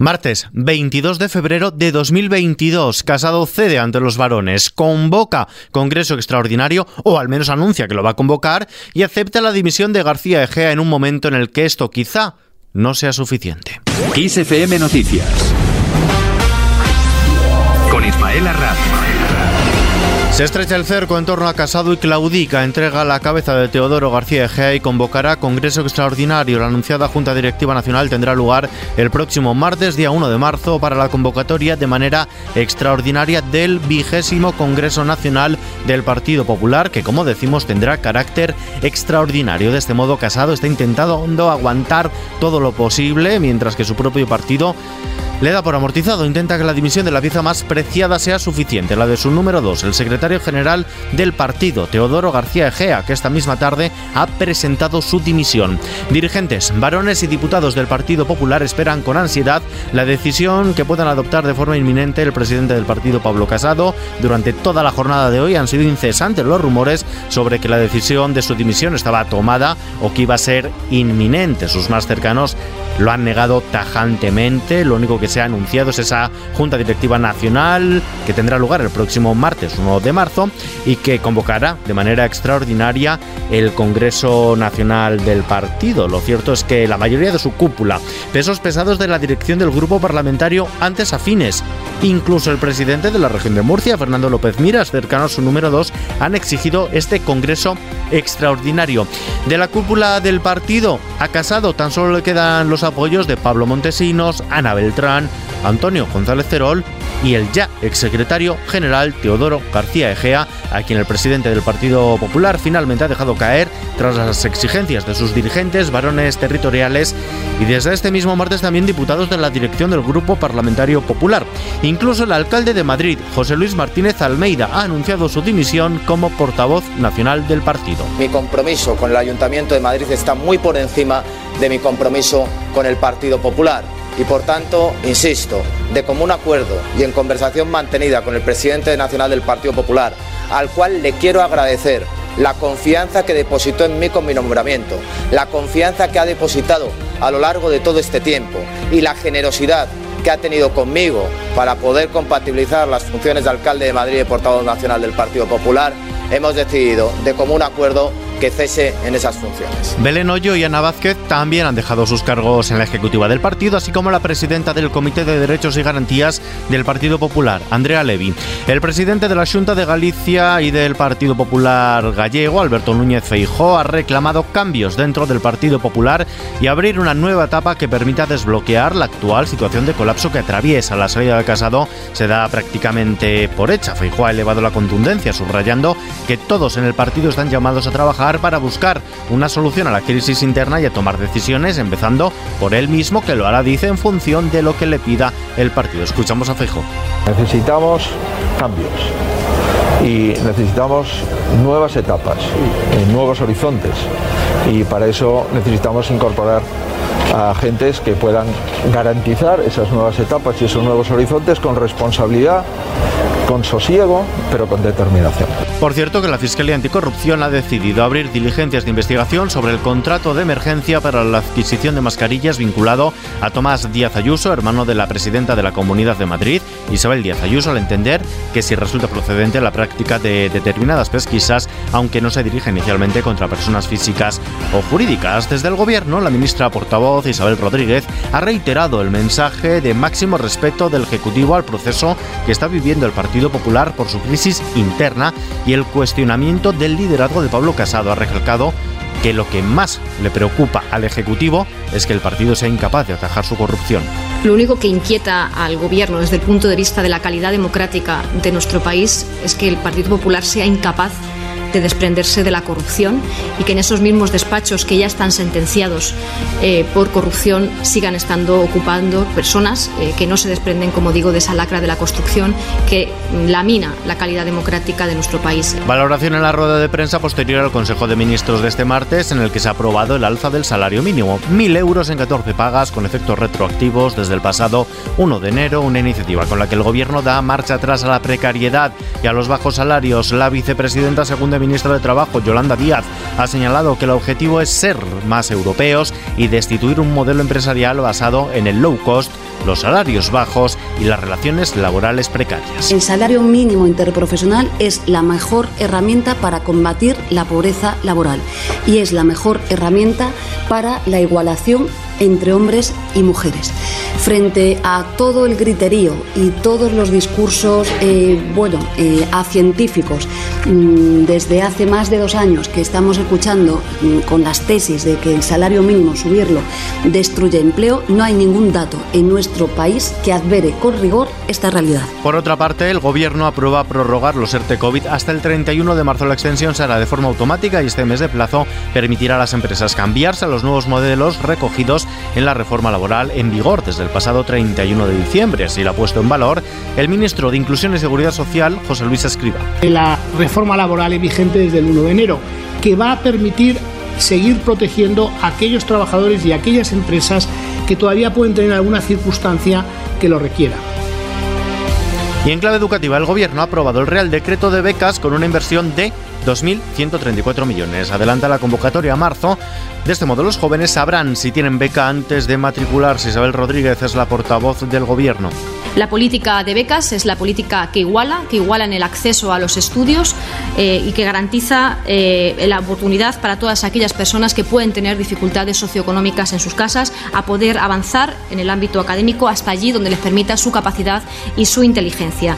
Martes 22 de febrero de 2022, Casado cede ante los varones, convoca Congreso Extraordinario, o al menos anuncia que lo va a convocar, y acepta la dimisión de García Egea en un momento en el que esto quizá no sea suficiente. XFM Noticias. Con Ismael se estrecha el cerco en torno a Casado y claudica, entrega la cabeza de Teodoro García Egea y convocará Congreso Extraordinario. La anunciada Junta Directiva Nacional tendrá lugar el próximo martes, día 1 de marzo, para la convocatoria de manera extraordinaria del vigésimo Congreso Nacional del Partido Popular, que como decimos tendrá carácter extraordinario. De este modo, Casado está intentando aguantar todo lo posible, mientras que su propio partido le da por amortizado, intenta que la dimisión de la pieza más preciada sea suficiente, la de su número 2, el secretario general del partido, Teodoro García Egea, que esta misma tarde ha presentado su dimisión. Dirigentes, varones y diputados del Partido Popular esperan con ansiedad la decisión que puedan adoptar de forma inminente el presidente del partido, Pablo Casado. Durante toda la jornada de hoy han sido incesantes los rumores sobre que la decisión de su dimisión estaba tomada o que iba a ser inminente. Sus más cercanos lo han negado tajantemente. Lo único que se ha anunciado es esa Junta Directiva Nacional que tendrá lugar el próximo martes 1 de marzo y que convocará de manera extraordinaria el Congreso Nacional del Partido. Lo cierto es que la mayoría de su cúpula, pesos pesados de la dirección del grupo parlamentario antes afines, incluso el presidente de la región de Murcia, Fernando López Miras, cercano a su número 2, han exigido este Congreso extraordinario. De la cúpula del partido ha Casado tan solo le quedan los apoyos de Pablo Montesinos, Ana Beltrán, Antonio González Cerol y el ya exsecretario general Teodoro García Egea, a quien el presidente del Partido Popular finalmente ha dejado caer tras las exigencias de sus dirigentes, varones territoriales y desde este mismo martes también diputados de la dirección del Grupo Parlamentario Popular. Incluso el alcalde de Madrid, José Luis Martínez Almeida, ha anunciado su dimisión como portavoz nacional del partido. Mi compromiso con el Ayuntamiento de Madrid está muy por encima de mi compromiso con el Partido Popular y por tanto, insisto, de común acuerdo y en conversación mantenida con el presidente nacional del Partido Popular, al cual le quiero agradecer la confianza que depositó en mí con mi nombramiento, la confianza que ha depositado a lo largo de todo este tiempo y la generosidad que ha tenido conmigo para poder compatibilizar las funciones de alcalde de Madrid y portavoz nacional del Partido Popular, hemos decidido de común acuerdo que cese en esas funciones. Belén Hoyo y Ana Vázquez también han dejado sus cargos en la ejecutiva del partido, así como la presidenta del Comité de Derechos y Garantías del Partido Popular, Andrea Levy. El presidente de la Junta de Galicia y del Partido Popular gallego, Alberto Núñez Feijó, ha reclamado cambios dentro del Partido Popular y abrir una nueva etapa que permita desbloquear la actual situación de colapso que atraviesa. La salida de Casado se da prácticamente por hecha. Feijó ha elevado la contundencia, subrayando que todos en el partido están llamados a trabajar para buscar una solución a la crisis interna y a tomar decisiones, empezando por él mismo, que lo hará, dice, en función de lo que le pida el partido. Escuchamos a Fejo. Necesitamos cambios y necesitamos nuevas etapas, nuevos horizontes y para eso necesitamos incorporar a agentes que puedan garantizar esas nuevas etapas y esos nuevos horizontes con responsabilidad con sosiego, pero con determinación. Por cierto, que la Fiscalía Anticorrupción ha decidido abrir diligencias de investigación sobre el contrato de emergencia para la adquisición de mascarillas vinculado a Tomás Díaz Ayuso, hermano de la presidenta de la Comunidad de Madrid, Isabel Díaz Ayuso, al entender que si resulta procedente la práctica de determinadas pesquisas, aunque no se dirige inicialmente contra personas físicas o jurídicas. Desde el Gobierno, la ministra portavoz Isabel Rodríguez ha reiterado el mensaje de máximo respeto del Ejecutivo al proceso que está viviendo el Partido Popular por su crisis interna y el cuestionamiento del liderazgo de Pablo Casado. Ha recalcado que lo que más le preocupa al Ejecutivo es que el partido sea incapaz de atajar su corrupción. Lo único que inquieta al Gobierno desde el punto de vista de la calidad democrática de nuestro país es que el Partido Popular sea incapaz de desprenderse de la corrupción y que en esos mismos despachos que ya están sentenciados eh, por corrupción sigan estando ocupando personas eh, que no se desprenden, como digo, de esa lacra de la construcción que lamina la calidad democrática de nuestro país. Valoración en la rueda de prensa posterior al Consejo de Ministros de este martes en el que se ha aprobado el alza del salario mínimo. Mil euros en 14 pagas con efectos retroactivos desde el pasado 1 de enero, una iniciativa con la que el Gobierno da marcha atrás a la precariedad y a los bajos salarios. La vicepresidenta segunda ministra de Trabajo, Yolanda Díaz, ha señalado que el objetivo es ser más europeos y destituir un modelo empresarial basado en el low cost, los salarios bajos y las relaciones laborales precarias. El salario mínimo interprofesional es la mejor herramienta para combatir la pobreza laboral y es la mejor herramienta para la igualación entre hombres y mujeres. Frente a todo el griterío y todos los discursos, eh, bueno, eh, a científicos, mm, desde hace más de dos años que estamos escuchando mm, con las tesis de que el salario mínimo subirlo destruye empleo, no hay ningún dato en nuestro país que advere con rigor esta realidad. Por otra parte, el Gobierno aprueba prorrogar los ERTE COVID hasta el 31 de marzo. La extensión será de forma automática y este mes de plazo permitirá a las empresas cambiarse a los nuevos modelos recogidos en la reforma laboral en vigor desde el pasado 31 de diciembre. Así lo ha puesto en valor el ministro de Inclusión y Seguridad Social, José Luis Escriba. La reforma laboral es vigente desde el 1 de enero, que va a permitir seguir protegiendo a aquellos trabajadores y aquellas empresas que todavía pueden tener alguna circunstancia que lo requiera. Y en clave educativa, el Gobierno ha aprobado el Real Decreto de Becas con una inversión de 2.134 millones. Adelanta la convocatoria a marzo. De este modo, los jóvenes sabrán si tienen beca antes de matricularse. Isabel Rodríguez es la portavoz del Gobierno. La política de becas es la política que iguala, que iguala en el acceso a los estudios eh, y que garantiza eh, la oportunidad para todas aquellas personas que pueden tener dificultades socioeconómicas en sus casas a poder avanzar en el ámbito académico hasta allí donde les permita su capacidad y su inteligencia.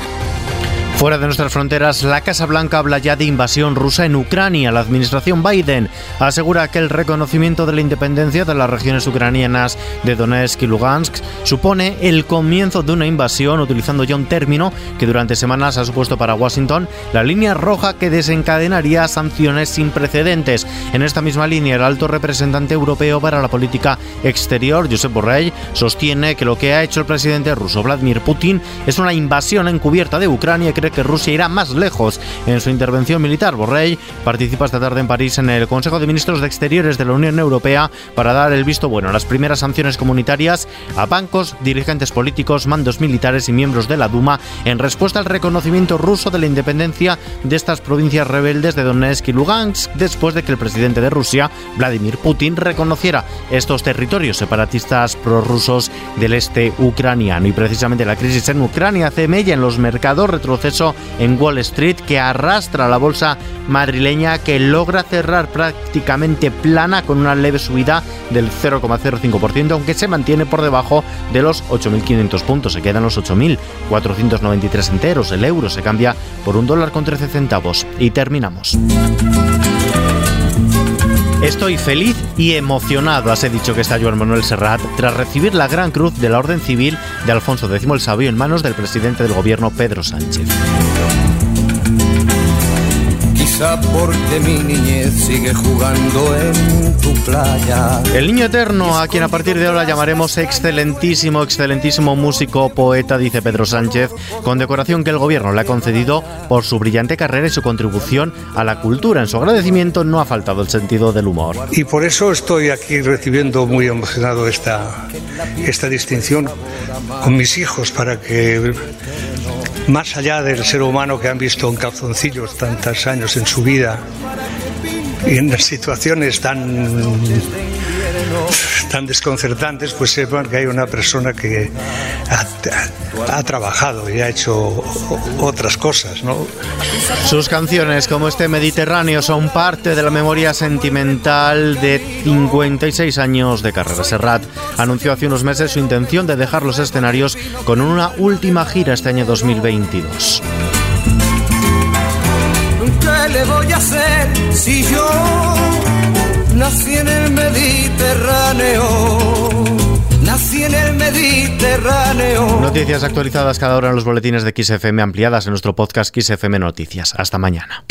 Fuera de nuestras fronteras, la Casa Blanca habla ya de invasión rusa en Ucrania. La administración Biden asegura que el reconocimiento de la independencia de las regiones ucranianas de Donetsk y Lugansk supone el comienzo de una invasión, utilizando ya un término que durante semanas ha supuesto para Washington la línea roja que desencadenaría sanciones sin precedentes. En esta misma línea, el alto representante europeo para la política exterior, Josep Borrell, sostiene que lo que ha hecho el presidente ruso Vladimir Putin es una invasión encubierta de Ucrania y cree que Rusia irá más lejos en su intervención militar. Borrell participa esta tarde en París en el Consejo de Ministros de Exteriores de la Unión Europea para dar el visto bueno a las primeras sanciones comunitarias a bancos, dirigentes políticos, mandos militares y miembros de la Duma en respuesta al reconocimiento ruso de la independencia de estas provincias rebeldes de Donetsk y Lugansk después de que el presidente de Rusia, Vladimir Putin, reconociera estos territorios separatistas prorrusos del este ucraniano. Y precisamente la crisis en Ucrania hace mella en los mercados en Wall Street que arrastra la bolsa madrileña que logra cerrar prácticamente plana con una leve subida del 0,05%, aunque se mantiene por debajo de los 8.500 puntos. Se quedan los 8.493 enteros. El euro se cambia por un dólar con 13 centavos. Y terminamos. Estoy feliz y emocionado, así dicho que está Joan Manuel Serrat, tras recibir la Gran Cruz de la Orden Civil de Alfonso X el Sabio en manos del presidente del gobierno Pedro Sánchez porque mi niñez sigue jugando en tu playa. El niño eterno, a quien a partir de ahora llamaremos excelentísimo, excelentísimo músico, poeta, dice Pedro Sánchez, con decoración que el gobierno le ha concedido por su brillante carrera y su contribución a la cultura. En su agradecimiento no ha faltado el sentido del humor. Y por eso estoy aquí recibiendo muy emocionado esta, esta distinción con mis hijos para que más allá del ser humano que han visto en calzoncillos tantos años en su vida y en situaciones tan tan desconcertantes, pues sepan que hay una persona que ha, trabajado y ha hecho otras cosas, ¿no? Sus canciones, como este Mediterráneo, son parte de la memoria sentimental de 56 años de carrera. Serrat anunció hace unos meses su intención de dejar los escenarios con una última gira este año 2022. ¿Qué le voy a hacer si yo nací en el Mediterráneo? Nací en el Mediterráneo. Noticias actualizadas cada hora en los boletines de XFM ampliadas en nuestro podcast XFM Noticias. Hasta mañana.